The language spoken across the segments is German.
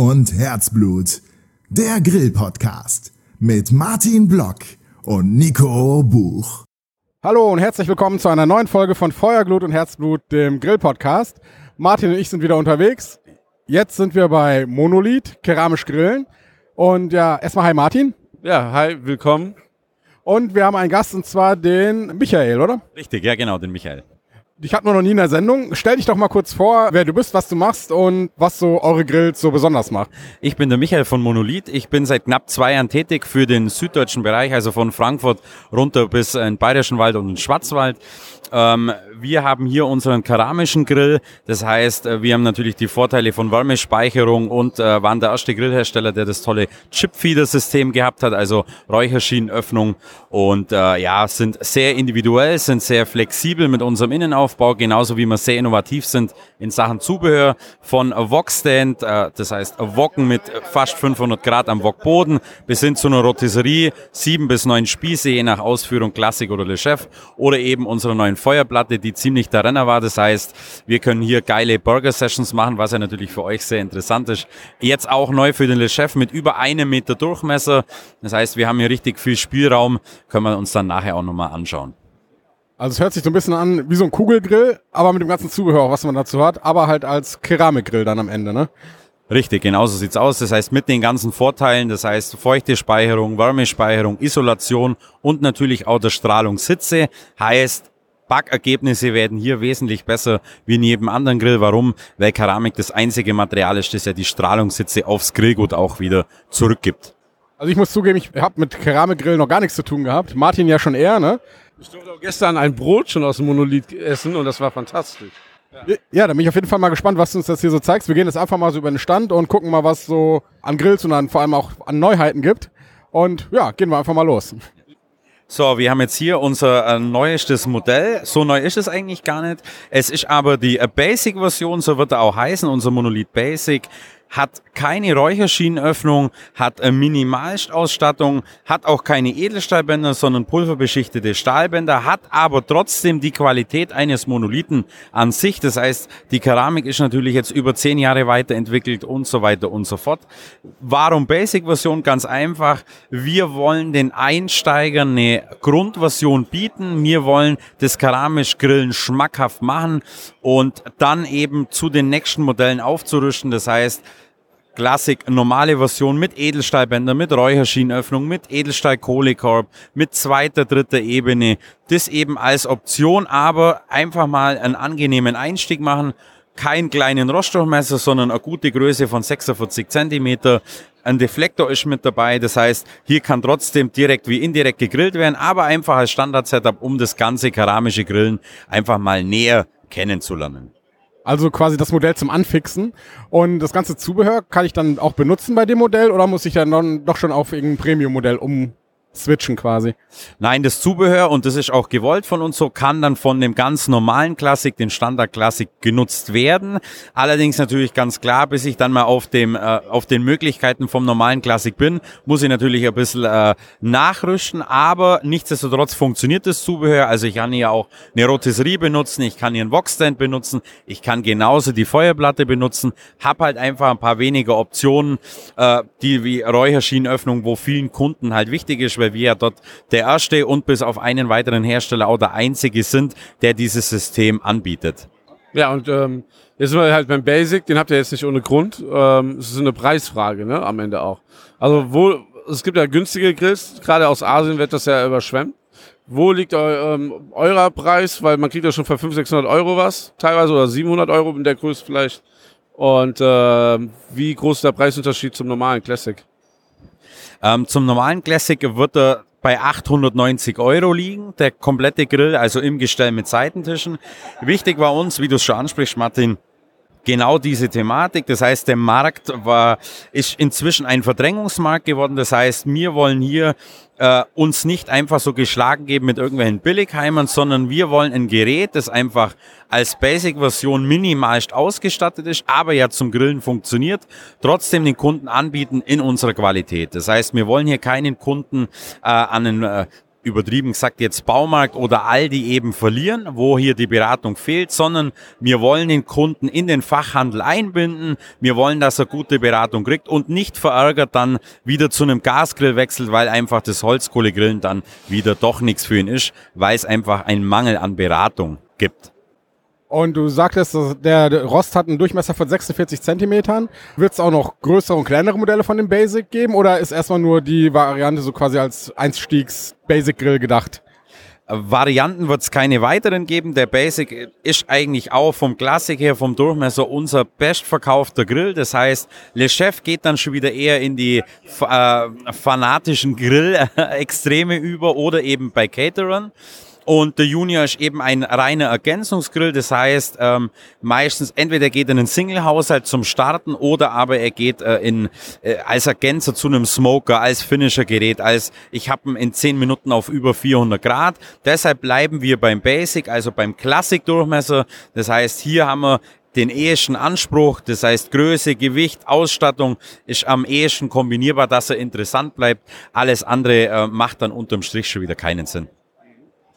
Und Herzblut. Der Grill-Podcast mit Martin Block und Nico Buch. Hallo und herzlich willkommen zu einer neuen Folge von Feuerglut und Herzblut, dem Grill-Podcast. Martin und ich sind wieder unterwegs. Jetzt sind wir bei Monolith, keramisch grillen. Und ja, erstmal hi Martin. Ja, hi, willkommen. Und wir haben einen Gast und zwar den Michael, oder? Richtig, ja genau, den Michael. Ich hatte noch nie in der Sendung. Stell dich doch mal kurz vor, wer du bist, was du machst und was so eure Grills so besonders macht. Ich bin der Michael von Monolith. Ich bin seit knapp zwei Jahren tätig für den süddeutschen Bereich, also von Frankfurt runter bis in den Bayerischen Wald und den Schwarzwald. Ähm, wir haben hier unseren keramischen Grill. Das heißt, äh, wir haben natürlich die Vorteile von Wärmespeicherung und äh, waren der erste Grillhersteller, der das tolle Chip-Feeder-System gehabt hat, also Räucherschienenöffnung. Und äh, ja, sind sehr individuell, sind sehr flexibel mit unserem Innenaufbau, genauso wie wir sehr innovativ sind in Sachen Zubehör von Wokstand, äh, das heißt Woken mit fast 500 Grad am Wokboden, bis hin zu einer Rotisserie, sieben bis neun Spieße, je nach Ausführung Klassik oder Le Chef, oder eben unserer neuen Feuerplatte, die ziemlich der Renner war. Das heißt, wir können hier geile Burger-Sessions machen, was ja natürlich für euch sehr interessant ist. Jetzt auch neu für den Le Chef mit über einem Meter Durchmesser. Das heißt, wir haben hier richtig viel Spielraum, können wir uns dann nachher auch nochmal anschauen. Also es hört sich so ein bisschen an wie so ein Kugelgrill, aber mit dem ganzen Zubehör, was man dazu hat, aber halt als Keramikgrill dann am Ende, ne? Richtig, genauso sieht's aus. Das heißt, mit den ganzen Vorteilen, das heißt feuchte Speicherung, Wärmespeicherung, Isolation und natürlich auch der Strahlungshitze, heißt Backergebnisse werden hier wesentlich besser wie in jedem anderen Grill. Warum? Weil Keramik das einzige Material ist, das ja die Strahlungshitze aufs Grillgut auch wieder zurückgibt. Also ich muss zugeben, ich habe mit Keramikgrill noch gar nichts zu tun gehabt. Martin ja schon eher, ne? Ich durfte auch gestern ein Brot schon aus dem Monolith essen und das war fantastisch. Ja. ja, da bin ich auf jeden Fall mal gespannt, was du uns das hier so zeigst. Wir gehen jetzt einfach mal so über den Stand und gucken mal, was so an Grills und dann vor allem auch an Neuheiten gibt. Und ja, gehen wir einfach mal los. So, wir haben jetzt hier unser äh, neuestes Modell. So neu ist es eigentlich gar nicht. Es ist aber die äh, Basic-Version, so wird er auch heißen, unser Monolith Basic hat keine Räucherschienenöffnung, hat eine Minimalstausstattung, hat auch keine Edelstahlbänder, sondern pulverbeschichtete Stahlbänder, hat aber trotzdem die Qualität eines Monolithen an sich. Das heißt, die Keramik ist natürlich jetzt über zehn Jahre weiterentwickelt und so weiter und so fort. Warum Basic-Version? Ganz einfach. Wir wollen den Einsteigern eine Grundversion bieten. Wir wollen das keramisch Grillen schmackhaft machen und dann eben zu den nächsten Modellen aufzurüsten. Das heißt, Klassik, normale Version mit Edelstahlbänder, mit Räucherschienenöffnung, mit Edelstahl-Kohlekorb, mit zweiter, dritter Ebene. Das eben als Option, aber einfach mal einen angenehmen Einstieg machen. Kein kleinen Rostdurchmesser, sondern eine gute Größe von 46 Zentimeter. Ein Deflektor ist mit dabei, das heißt, hier kann trotzdem direkt wie indirekt gegrillt werden, aber einfach als Standard-Setup, um das ganze keramische Grillen einfach mal näher kennenzulernen. Also quasi das Modell zum Anfixen. Und das ganze Zubehör kann ich dann auch benutzen bei dem Modell oder muss ich dann doch schon auf irgendein Premium-Modell um switchen quasi. Nein, das Zubehör, und das ist auch gewollt von uns so, kann dann von dem ganz normalen Klassik, den Standard Klassik genutzt werden. Allerdings natürlich ganz klar, bis ich dann mal auf dem, äh, auf den Möglichkeiten vom normalen Klassik bin, muss ich natürlich ein bisschen äh, nachrüsten, aber nichtsdestotrotz funktioniert das Zubehör. Also ich kann hier auch eine Rotisserie benutzen, ich kann hier einen Wokstand benutzen, ich kann genauso die Feuerplatte benutzen, hab halt einfach ein paar weniger Optionen, äh, die wie Räucherschienenöffnung, wo vielen Kunden halt wichtig ist, weil wir ja dort der erste und bis auf einen weiteren Hersteller auch der einzige sind, der dieses System anbietet. Ja, und ähm, jetzt sind wir halt beim Basic, den habt ihr jetzt nicht ohne Grund. Ähm, es ist eine Preisfrage, ne, am Ende auch. Also wo, es gibt ja günstige Grills, gerade aus Asien wird das ja überschwemmt. Wo liegt eu, ähm, euer Preis? Weil man kriegt ja schon für 500, 600 Euro was, teilweise oder 700 Euro in der Größe vielleicht. Und äh, wie groß ist der Preisunterschied zum normalen Classic? Ähm, zum normalen Classic wird er bei 890 Euro liegen, der komplette Grill, also im Gestell mit Seitentischen. Wichtig war uns, wie du es schon ansprichst, Martin, genau diese Thematik. Das heißt, der Markt war, ist inzwischen ein Verdrängungsmarkt geworden. Das heißt, wir wollen hier äh, uns nicht einfach so geschlagen geben mit irgendwelchen Billigheimern, sondern wir wollen ein Gerät, das einfach als Basic-Version minimalst ausgestattet ist, aber ja zum Grillen funktioniert, trotzdem den Kunden anbieten in unserer Qualität. Das heißt, wir wollen hier keinen Kunden äh, an einen äh, übertrieben gesagt jetzt Baumarkt oder Aldi eben verlieren, wo hier die Beratung fehlt, sondern wir wollen den Kunden in den Fachhandel einbinden. Wir wollen, dass er gute Beratung kriegt und nicht verärgert dann wieder zu einem Gasgrill wechselt, weil einfach das Holzkohlegrillen dann wieder doch nichts für ihn ist, weil es einfach einen Mangel an Beratung gibt. Und du sagtest, der Rost hat einen Durchmesser von 46 Zentimetern. Wird es auch noch größere und kleinere Modelle von dem Basic geben oder ist erstmal nur die Variante so quasi als Einstiegs-Basic-Grill gedacht? Varianten wird es keine weiteren geben. Der Basic ist eigentlich auch vom Klassik her, vom Durchmesser unser bestverkaufter Grill. Das heißt, Le Chef geht dann schon wieder eher in die äh, fanatischen Grill-Extreme über oder eben bei Caterern. Und der Junior ist eben ein reiner Ergänzungsgrill. Das heißt, ähm, meistens entweder geht er in einen Single-Haushalt zum Starten oder aber er geht äh, in, äh, als Ergänzer zu einem Smoker, als Finisher-Gerät, als ich habe ihn in 10 Minuten auf über 400 Grad. Deshalb bleiben wir beim Basic, also beim Classic-Durchmesser. Das heißt, hier haben wir den ehesten Anspruch, das heißt Größe, Gewicht, Ausstattung ist am ehesten kombinierbar, dass er interessant bleibt. Alles andere äh, macht dann unterm Strich schon wieder keinen Sinn.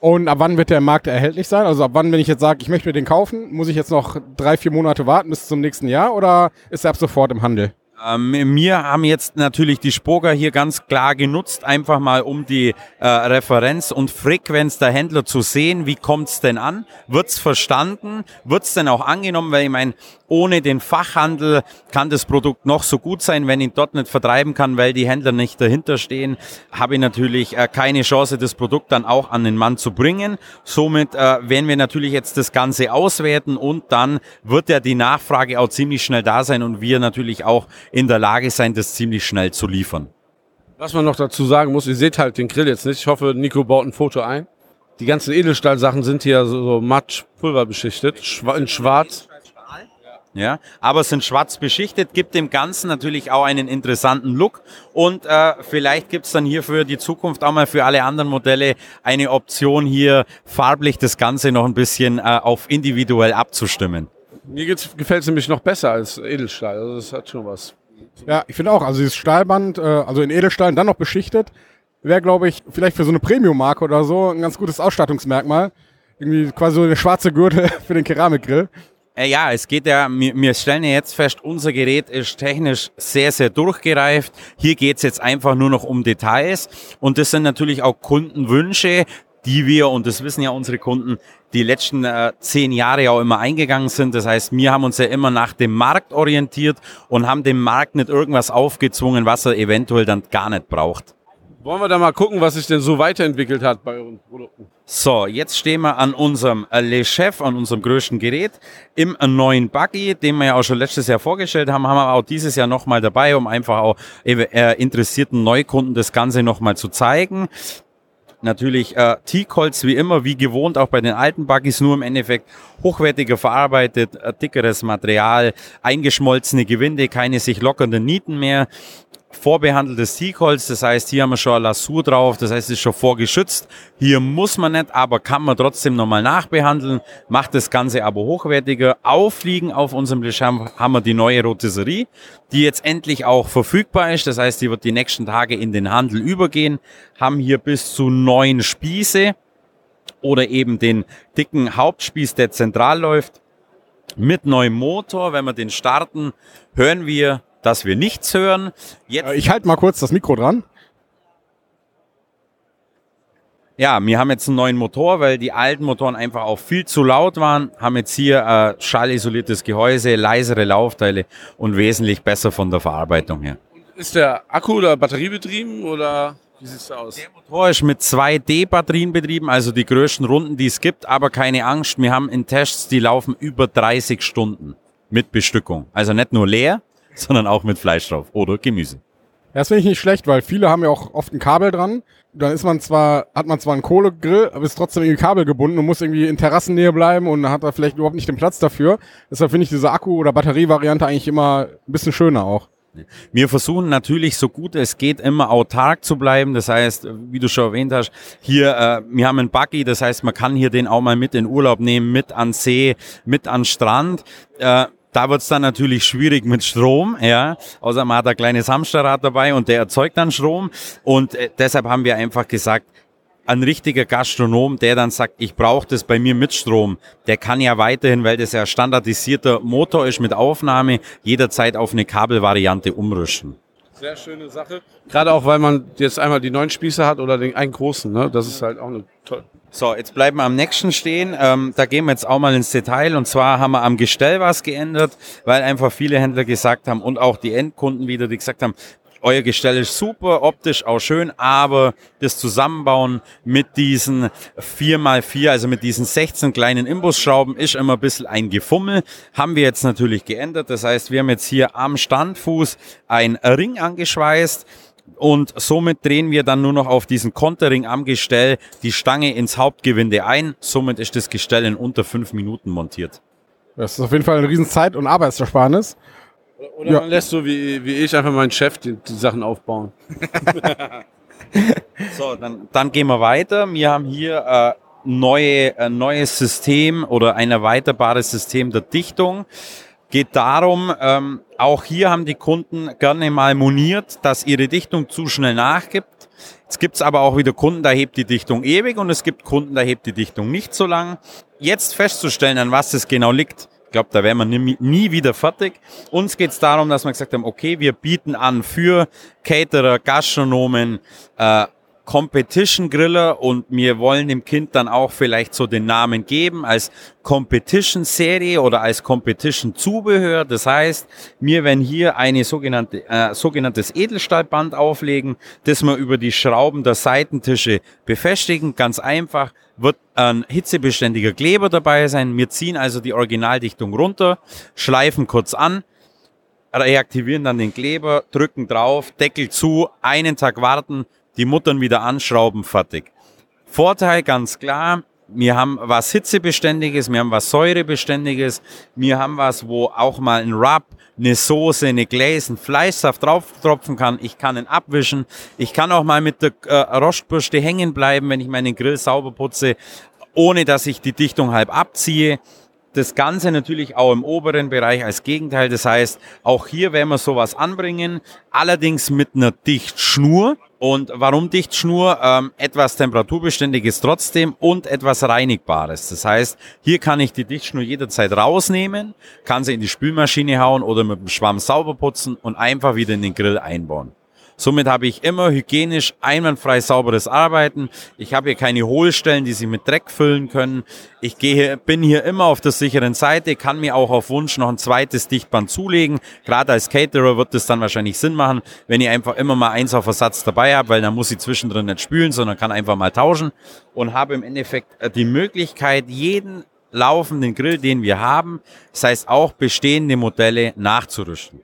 Und ab wann wird der Markt erhältlich sein? Also ab wann, wenn ich jetzt sage, ich möchte mir den kaufen, muss ich jetzt noch drei, vier Monate warten bis zum nächsten Jahr oder ist er ab sofort im Handel? Ähm, wir haben jetzt natürlich die Spoga hier ganz klar genutzt, einfach mal um die äh, Referenz und Frequenz der Händler zu sehen. Wie kommt's denn an? Wird's verstanden? Wird's denn auch angenommen? Weil ich meine, ohne den Fachhandel kann das Produkt noch so gut sein, wenn ich dort nicht vertreiben kann, weil die Händler nicht dahinter stehen, habe ich natürlich äh, keine Chance, das Produkt dann auch an den Mann zu bringen. Somit äh, werden wir natürlich jetzt das Ganze auswerten und dann wird ja die Nachfrage auch ziemlich schnell da sein und wir natürlich auch in der Lage sein, das ziemlich schnell zu liefern. Was man noch dazu sagen muss, ihr seht halt den Grill jetzt nicht. Ich hoffe, Nico baut ein Foto ein. Die ganzen Edelstahlsachen sind hier so, so matt pulverbeschichtet, in schwarz. Ja, aber sind schwarz beschichtet, gibt dem Ganzen natürlich auch einen interessanten Look und äh, vielleicht gibt's dann hier für die Zukunft auch mal für alle anderen Modelle eine Option hier farblich das Ganze noch ein bisschen äh, auf individuell abzustimmen. Mir gefällt es nämlich noch besser als Edelstahl. Also das hat schon was. Ja, ich finde auch. Also dieses Stahlband, äh, also in Edelstahl dann noch beschichtet, wäre, glaube ich, vielleicht für so eine Premium-Marke oder so ein ganz gutes Ausstattungsmerkmal. Irgendwie quasi so eine schwarze Gürtel für den Keramikgrill. Äh, ja, es geht ja, wir, wir stellen ja jetzt fest, unser Gerät ist technisch sehr, sehr durchgereift. Hier geht's jetzt einfach nur noch um Details. Und das sind natürlich auch Kundenwünsche, die wir, und das wissen ja unsere Kunden, die letzten äh, zehn Jahre auch immer eingegangen sind. Das heißt, wir haben uns ja immer nach dem Markt orientiert und haben dem Markt nicht irgendwas aufgezwungen, was er eventuell dann gar nicht braucht. Wollen wir da mal gucken, was sich denn so weiterentwickelt hat bei euren Produkten? So, jetzt stehen wir an unserem äh, Le Chef, an unserem größten Gerät, im neuen Buggy, den wir ja auch schon letztes Jahr vorgestellt haben, haben wir auch dieses Jahr nochmal dabei, um einfach auch äh, interessierten Neukunden das Ganze nochmal zu zeigen. Natürlich äh, Teakholz wie immer, wie gewohnt, auch bei den alten Buggies, nur im Endeffekt hochwertiger verarbeitet, äh, dickeres Material, eingeschmolzene Gewinde, keine sich lockernden Nieten mehr vorbehandeltes Teakholz, das heißt, hier haben wir schon eine Lasur drauf, das heißt, es ist schon vorgeschützt. Hier muss man nicht, aber kann man trotzdem nochmal nachbehandeln, macht das Ganze aber hochwertiger. Aufliegen auf unserem Blechamp haben wir die neue Rotisserie, die jetzt endlich auch verfügbar ist, das heißt, die wird die nächsten Tage in den Handel übergehen, haben hier bis zu neun Spieße oder eben den dicken Hauptspieß, der zentral läuft, mit neuem Motor. Wenn wir den starten, hören wir dass wir nichts hören. Jetzt äh, ich halte mal kurz das Mikro dran. Ja, wir haben jetzt einen neuen Motor, weil die alten Motoren einfach auch viel zu laut waren. Haben jetzt hier ein äh, schallisoliertes Gehäuse, leisere Laufteile und wesentlich besser von der Verarbeitung her. Ist der Akku oder batteriebetrieben oder wie sieht's da aus? Der Motor ist mit 2D-Batterien betrieben, also die größten Runden, die es gibt, aber keine Angst, wir haben in Tests, die laufen über 30 Stunden mit Bestückung. Also nicht nur leer, sondern auch mit Fleisch drauf oder Gemüse. Ja, das finde ich nicht schlecht, weil viele haben ja auch oft ein Kabel dran. Dann ist man zwar, hat man zwar einen Kohlegrill, aber ist trotzdem irgendwie Kabel gebunden und muss irgendwie in Terrassennähe bleiben und hat da vielleicht überhaupt nicht den Platz dafür. Deshalb finde ich diese Akku- oder Batterievariante eigentlich immer ein bisschen schöner auch. Wir versuchen natürlich so gut es geht immer autark zu bleiben. Das heißt, wie du schon erwähnt hast, hier, äh, wir haben einen Buggy, das heißt, man kann hier den auch mal mit in Urlaub nehmen, mit an See, mit an Strand. Äh, da wird's dann natürlich schwierig mit Strom, ja. Außer man hat ein kleines Hamsterrad dabei und der erzeugt dann Strom. Und äh, deshalb haben wir einfach gesagt, ein richtiger Gastronom, der dann sagt, ich brauche das bei mir mit Strom, der kann ja weiterhin, weil das ja standardisierter Motor ist mit Aufnahme, jederzeit auf eine Kabelvariante umrüsten. Sehr schöne Sache. Gerade auch, weil man jetzt einmal die neuen Spieße hat oder den einen großen. Ne? Das ist halt auch eine tolle. So, jetzt bleiben wir am nächsten stehen. Ähm, da gehen wir jetzt auch mal ins Detail. Und zwar haben wir am Gestell was geändert, weil einfach viele Händler gesagt haben und auch die Endkunden wieder, die gesagt haben, euer Gestell ist super, optisch auch schön, aber das Zusammenbauen mit diesen 4x4, also mit diesen 16 kleinen Imbusschrauben ist immer ein bisschen ein Gefummel. Haben wir jetzt natürlich geändert. Das heißt, wir haben jetzt hier am Standfuß ein Ring angeschweißt. Und somit drehen wir dann nur noch auf diesen Kontering am Gestell die Stange ins Hauptgewinde ein. Somit ist das Gestell in unter fünf Minuten montiert. Das ist auf jeden Fall eine riesen Zeit- und Arbeitsersparnis. Oder ja. man lässt so wie, wie ich einfach meinen Chef die, die Sachen aufbauen. so, dann, dann gehen wir weiter. Wir haben hier äh, neue, ein neues System oder ein erweiterbares System der Dichtung. Geht darum, ähm, auch hier haben die Kunden gerne mal moniert, dass ihre Dichtung zu schnell nachgibt. Jetzt gibt's aber auch wieder Kunden, da hebt die Dichtung ewig und es gibt Kunden, da hebt die Dichtung nicht so lang. Jetzt festzustellen, an was es genau liegt, ich glaube, da wären wir nie, nie wieder fertig. Uns geht es darum, dass wir gesagt haben, okay, wir bieten an für Caterer, Gastronomen, äh, Competition Griller und wir wollen dem Kind dann auch vielleicht so den Namen geben als Competition Serie oder als Competition Zubehör. Das heißt, wir werden hier eine sogenannte, äh, sogenanntes Edelstahlband auflegen, das wir über die Schrauben der Seitentische befestigen. Ganz einfach wird ein hitzebeständiger Kleber dabei sein. Wir ziehen also die Originaldichtung runter, schleifen kurz an, reaktivieren dann den Kleber, drücken drauf, Deckel zu, einen Tag warten, die Muttern wieder anschrauben, fertig. Vorteil ganz klar, wir haben was Hitzebeständiges, wir haben was Säurebeständiges, wir haben was, wo auch mal ein Rub, eine Soße, eine Glaze, ein Fleischsaft drauf tropfen kann. Ich kann ihn abwischen. Ich kann auch mal mit der äh, Rostbürste hängen bleiben, wenn ich meinen Grill sauber putze, ohne dass ich die Dichtung halb abziehe. Das Ganze natürlich auch im oberen Bereich als Gegenteil. Das heißt, auch hier werden wir sowas anbringen, allerdings mit einer Dichtschnur. Und warum Dichtschnur? Ähm, etwas Temperaturbeständiges trotzdem und etwas Reinigbares. Das heißt, hier kann ich die Dichtschnur jederzeit rausnehmen, kann sie in die Spülmaschine hauen oder mit dem Schwamm sauber putzen und einfach wieder in den Grill einbauen. Somit habe ich immer hygienisch, einwandfrei sauberes Arbeiten. Ich habe hier keine Hohlstellen, die sich mit Dreck füllen können. Ich gehe, bin hier immer auf der sicheren Seite, kann mir auch auf Wunsch noch ein zweites Dichtband zulegen. Gerade als Caterer wird es dann wahrscheinlich Sinn machen, wenn ich einfach immer mal eins auf Ersatz dabei habe, weil dann muss ich zwischendrin nicht spülen, sondern kann einfach mal tauschen und habe im Endeffekt äh, die Möglichkeit, jeden laufenden Grill, den wir haben, das heißt auch bestehende Modelle nachzurüsten.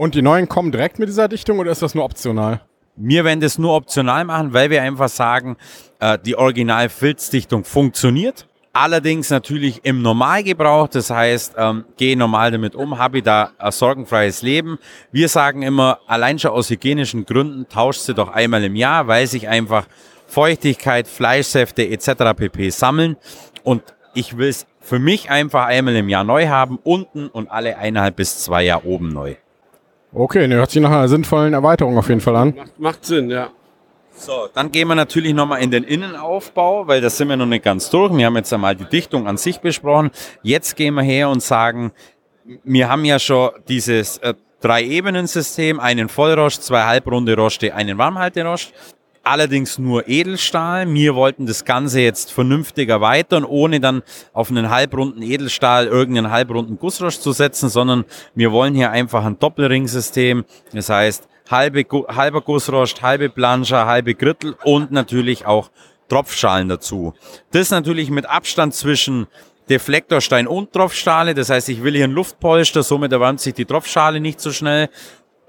Und die neuen kommen direkt mit dieser Dichtung oder ist das nur optional? Wir werden das nur optional machen, weil wir einfach sagen, äh, die Original-Filzdichtung funktioniert. Allerdings natürlich im Normalgebrauch, das heißt, ähm, gehe normal damit um, habe da ein sorgenfreies Leben. Wir sagen immer, allein schon aus hygienischen Gründen tauscht sie doch einmal im Jahr, weil sich einfach Feuchtigkeit, Fleischsäfte etc. pp. sammeln. Und ich will es für mich einfach einmal im Jahr neu haben, unten und alle eineinhalb bis zwei Jahre oben neu. Okay, ne, hört sich nach einer sinnvollen Erweiterung auf jeden Fall an. Macht, macht Sinn, ja. So, dann gehen wir natürlich nochmal in den Innenaufbau, weil das sind wir noch nicht ganz durch. Wir haben jetzt einmal die Dichtung an sich besprochen. Jetzt gehen wir her und sagen, wir haben ja schon dieses äh, Drei-Ebenen-System, einen Vollrost, zwei halbrunde Roste, einen Warmhalterost allerdings nur Edelstahl. Wir wollten das Ganze jetzt vernünftig erweitern, ohne dann auf einen halbrunden Edelstahl irgendeinen halbrunden Gussrost zu setzen, sondern wir wollen hier einfach ein Doppelringsystem. Das heißt, halbe, halber Gussrost, halbe Planscher, halbe Grittel und natürlich auch Tropfschalen dazu. Das natürlich mit Abstand zwischen Deflektorstein und Tropfschale. Das heißt, ich will hier einen Luftpolster, somit erwärmt sich die Tropfschale nicht so schnell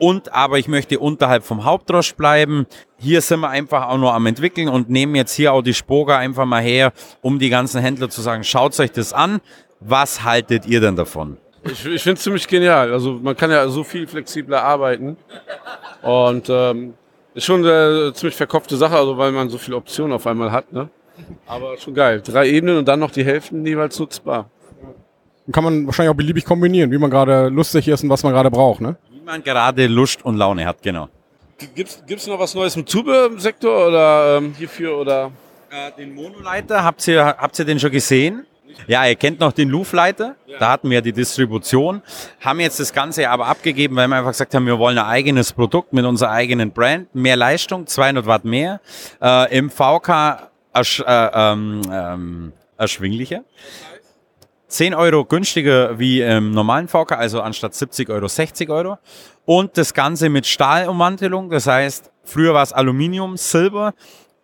und aber ich möchte unterhalb vom Hauptrost bleiben. Hier sind wir einfach auch nur am entwickeln und nehmen jetzt hier auch die Spoga einfach mal her, um die ganzen Händler zu sagen, schaut euch das an. Was haltet ihr denn davon? Ich, ich finde es ziemlich genial. Also man kann ja so viel flexibler arbeiten und ähm, ist schon eine ziemlich verkopfte Sache, also weil man so viele Optionen auf einmal hat. Ne? Aber schon geil. Drei Ebenen und dann noch die Hälften jeweils nutzbar. Kann man wahrscheinlich auch beliebig kombinieren, wie man gerade lustig ist und was man gerade braucht, ne? Wie man gerade Lust und Laune hat, genau. Gibt es noch was Neues im Zubehörsektor oder ähm, hierfür oder? Äh, den Monoleiter, habt ihr, habt ihr den schon gesehen? Ja, ihr kennt noch den Louvleiter. Da hatten wir die Distribution. Haben jetzt das Ganze aber abgegeben, weil wir einfach gesagt haben, wir wollen ein eigenes Produkt mit unserer eigenen Brand. Mehr Leistung, 200 Watt mehr. Äh, Im VK ersch, äh, ähm, ähm, erschwinglicher. 10 Euro günstiger wie im normalen VK, also anstatt 70 Euro 60 Euro. Und das Ganze mit Stahlummantelung, das heißt, früher war es Aluminium, Silber,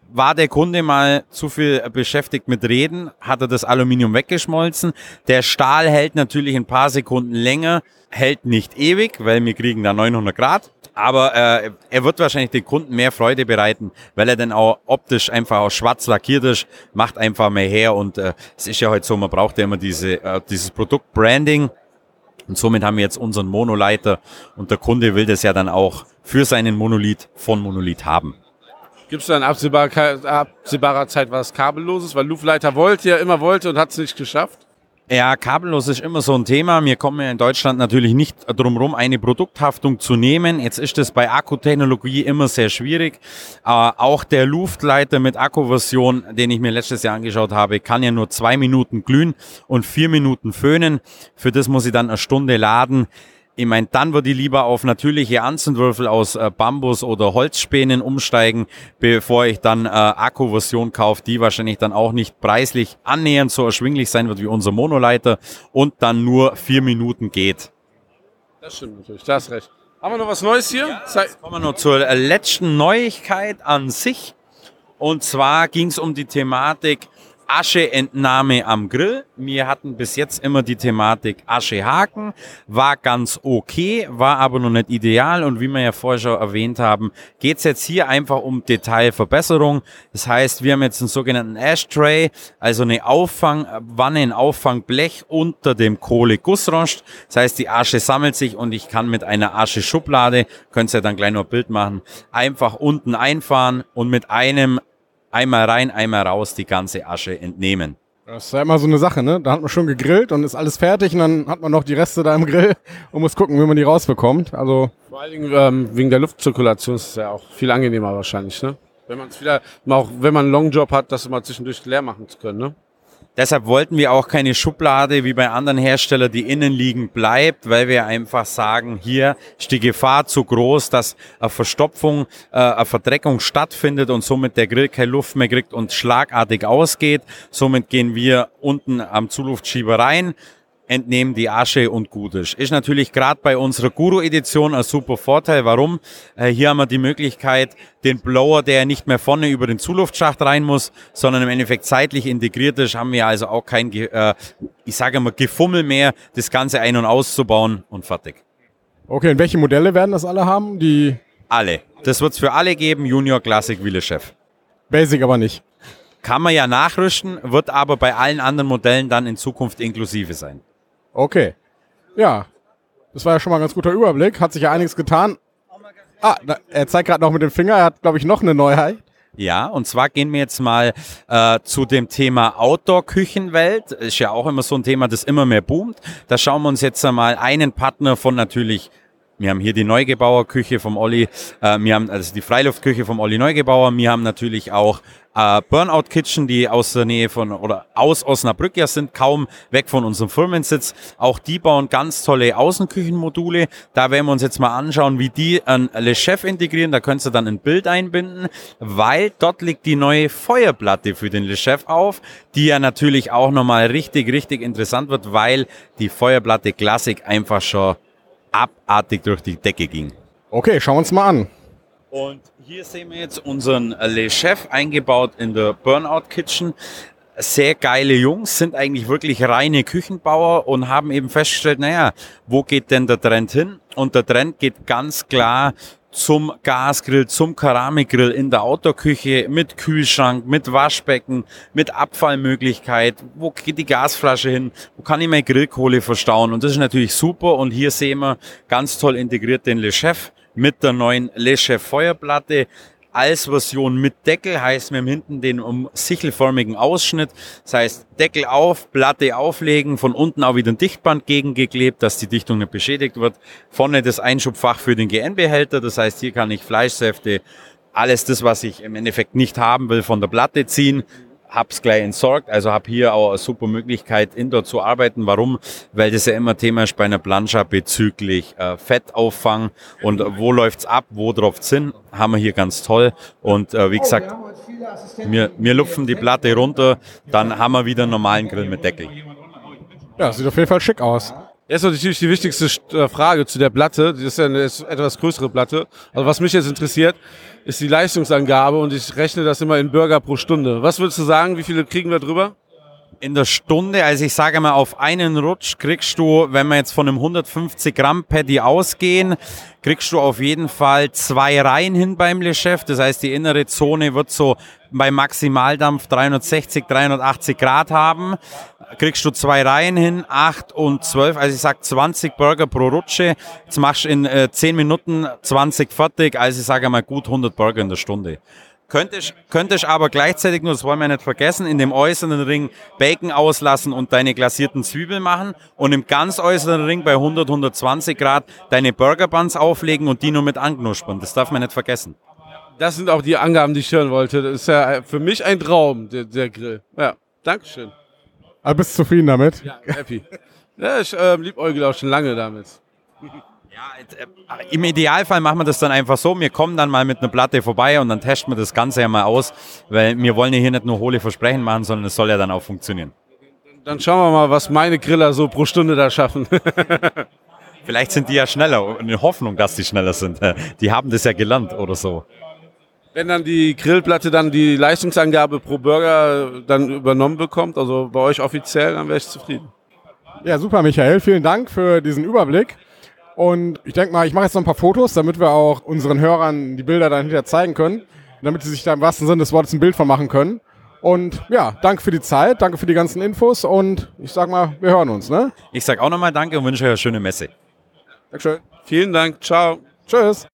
war der Kunde mal zu viel beschäftigt mit Reden, hat er das Aluminium weggeschmolzen. Der Stahl hält natürlich ein paar Sekunden länger, hält nicht ewig, weil wir kriegen da 900 Grad. Aber äh, er wird wahrscheinlich den Kunden mehr Freude bereiten, weil er dann auch optisch einfach auch schwarz lackiert ist, macht einfach mehr her. Und äh, es ist ja heute so, man braucht ja immer diese, äh, dieses Produkt Branding. Und somit haben wir jetzt unseren Monoleiter und der Kunde will das ja dann auch für seinen Monolith von Monolith haben. Gibt es da in absehbarer Zeit was Kabelloses? Weil Luftleiter wollte ja immer wollte und hat es nicht geschafft. Ja, kabellos ist immer so ein Thema. Wir kommen ja in Deutschland natürlich nicht drum rum, eine Produkthaftung zu nehmen. Jetzt ist es bei Akkutechnologie immer sehr schwierig. Äh, auch der Luftleiter mit Akkuversion, den ich mir letztes Jahr angeschaut habe, kann ja nur zwei Minuten glühen und vier Minuten föhnen. Für das muss ich dann eine Stunde laden. Ich meine, dann würde ich lieber auf natürliche Anzündwürfel aus äh, Bambus oder Holzspänen umsteigen, bevor ich dann äh, Akkuversion kaufe, die wahrscheinlich dann auch nicht preislich annähernd so erschwinglich sein wird wie unser Monoleiter und dann nur vier Minuten geht. Das stimmt natürlich, da hast recht. Haben wir noch was Neues hier? Ja, jetzt kommen wir noch zur äh, letzten Neuigkeit an sich. Und zwar ging es um die Thematik Ascheentnahme am Grill. Wir hatten bis jetzt immer die Thematik Aschehaken. War ganz okay, war aber noch nicht ideal. Und wie wir ja vorher schon erwähnt haben, geht's jetzt hier einfach um Detailverbesserung. Das heißt, wir haben jetzt einen sogenannten Ashtray, also eine Auffangwanne, ein Auffangblech unter dem Kohlegussrost. Das heißt, die Asche sammelt sich und ich kann mit einer Asche-Schublade, könnt ihr dann gleich noch ein Bild machen, einfach unten einfahren und mit einem einmal rein, einmal raus die ganze Asche entnehmen. Das ist ja immer so eine Sache, ne? Da hat man schon gegrillt und ist alles fertig und dann hat man noch die Reste da im Grill und muss gucken, wie man die rausbekommt. Also Vor allen Dingen ähm, wegen der Luftzirkulation ist es ja auch viel angenehmer wahrscheinlich, ne? Wenn man es wieder, auch wenn man einen Longjob hat, das mal zwischendurch leer machen zu können, ne? Deshalb wollten wir auch keine Schublade wie bei anderen Herstellern, die innen liegen, bleibt, weil wir einfach sagen, hier ist die Gefahr zu groß, dass eine Verstopfung, äh, eine Verdreckung stattfindet und somit der Grill keine Luft mehr kriegt und schlagartig ausgeht. Somit gehen wir unten am Zuluftschieber rein, entnehmen die Asche und gut ist. Ist natürlich gerade bei unserer Guru-Edition ein super Vorteil. Warum? Äh, hier haben wir die Möglichkeit, den Blower, der nicht mehr vorne über den Zuluftschacht rein muss, sondern im Endeffekt zeitlich integriert ist, haben wir also auch kein, äh, ich sage mal, Gefummel mehr, das Ganze ein- und auszubauen und fertig. Okay, und welche Modelle werden das alle haben? Die alle. Das wird es für alle geben, Junior, Classic, Wille Chef. Basic aber nicht. Kann man ja nachrüsten, wird aber bei allen anderen Modellen dann in Zukunft inklusive sein. Okay. Ja. Das war ja schon mal ein ganz guter Überblick. Hat sich ja einiges getan. Ah, er zeigt gerade noch mit dem Finger. Er hat, glaube ich, noch eine Neuheit. Ja, und zwar gehen wir jetzt mal äh, zu dem Thema Outdoor-Küchenwelt. Ist ja auch immer so ein Thema, das immer mehr boomt. Da schauen wir uns jetzt einmal einen Partner von natürlich wir haben hier die Neugebauer Küche vom Olli, äh, wir haben also die Freiluftküche vom Olli Neugebauer, wir haben natürlich auch äh, Burnout Kitchen, die aus der Nähe von oder aus Osnabrück ja sind, kaum weg von unserem Firmensitz. Auch die bauen ganz tolle Außenküchenmodule. Da werden wir uns jetzt mal anschauen, wie die ein Le Chef integrieren. Da könnt ihr dann ein Bild einbinden, weil dort liegt die neue Feuerplatte für den Le Chef auf, die ja natürlich auch nochmal richtig, richtig interessant wird, weil die Feuerplatte Classic einfach schon abartig durch die Decke ging. Okay, schauen wir uns mal an. Und hier sehen wir jetzt unseren Le Chef eingebaut in der Burnout Kitchen. Sehr geile Jungs, sind eigentlich wirklich reine Küchenbauer und haben eben festgestellt, naja, wo geht denn der Trend hin? Und der Trend geht ganz klar zum Gasgrill, zum Keramikgrill in der Outdoor-Küche mit Kühlschrank, mit Waschbecken, mit Abfallmöglichkeit. Wo geht die Gasflasche hin? Wo kann ich meine Grillkohle verstauen? Und das ist natürlich super. Und hier sehen wir ganz toll integriert den Le Chef mit der neuen Le Feuerplatte als Version mit Deckel, heißt wir haben hinten den um sichelförmigen Ausschnitt. Das heißt, Deckel auf, Platte auflegen, von unten auch wieder ein Dichtband gegengeklebt, dass die Dichtung nicht beschädigt wird. Vorne das Einschubfach für den GN-Behälter, das heißt, hier kann ich Fleischsäfte alles das, was ich im Endeffekt nicht haben will, von der Platte ziehen hab's gleich entsorgt, also habe hier auch eine super Möglichkeit, indoor zu arbeiten. Warum? Weil das ja immer Thema ist bei einer Plancha bezüglich äh, Fettauffang und wo läuft's ab, wo drauf's hin, haben wir hier ganz toll. Und äh, wie gesagt, wir, wir lupfen die Platte runter, dann haben wir wieder einen normalen Grill mit Deckel. Ja, sieht auf jeden Fall schick aus. Jetzt natürlich die wichtigste äh, Frage zu der Platte. Das ist ja eine etwas größere Platte. Also was mich jetzt interessiert, ist die Leistungsangabe und ich rechne das immer in Burger pro Stunde. Was würdest du sagen? Wie viele kriegen wir drüber? In der Stunde, also ich sage mal, auf einen Rutsch kriegst du, wenn wir jetzt von einem 150 Gramm Paddy ausgehen, kriegst du auf jeden Fall zwei Reihen hin beim Le Chef. Das heißt, die innere Zone wird so bei Maximaldampf 360, 380 Grad haben kriegst du zwei Reihen hin, acht und zwölf, also ich sag 20 Burger pro Rutsche. Jetzt machst du in äh, 10 Minuten 20 fertig, also ich sage mal gut 100 Burger in der Stunde. Könntest, könntest aber gleichzeitig nur, das wollen wir nicht vergessen, in dem äußeren Ring Bacon auslassen und deine glasierten Zwiebeln machen und im ganz äußeren Ring bei 100, 120 Grad deine Burger Buns auflegen und die nur mit anknuspern. Das darf man nicht vergessen. Das sind auch die Angaben, die ich hören wollte. Das ist ja für mich ein Traum, der, der Grill. Ja, Dankeschön. Aber bist du zufrieden damit? Ja, happy. ja, ich äh, liebäugel auch schon lange damit. Ja, äh, im Idealfall machen wir das dann einfach so. Wir kommen dann mal mit einer Platte vorbei und dann testen wir das Ganze ja mal aus, weil wir wollen ja hier nicht nur hohle Versprechen machen, sondern es soll ja dann auch funktionieren. Dann schauen wir mal, was meine Griller so pro Stunde da schaffen. Vielleicht sind die ja schneller, in der Hoffnung, dass die schneller sind. Die haben das ja gelernt oder so. Wenn dann die Grillplatte dann die Leistungsangabe pro Burger dann übernommen bekommt, also bei euch offiziell, dann wäre ich zufrieden. Ja, super, Michael. Vielen Dank für diesen Überblick. Und ich denke mal, ich mache jetzt noch ein paar Fotos, damit wir auch unseren Hörern die Bilder dann hinterher zeigen können, damit sie sich da im wahrsten Sinne des Wortes ein Bild von machen können. Und ja, danke für die Zeit, danke für die ganzen Infos und ich sag mal, wir hören uns. Ne? Ich sag auch nochmal Danke und wünsche euch eine schöne Messe. Dankeschön. Vielen Dank. Ciao. Tschüss.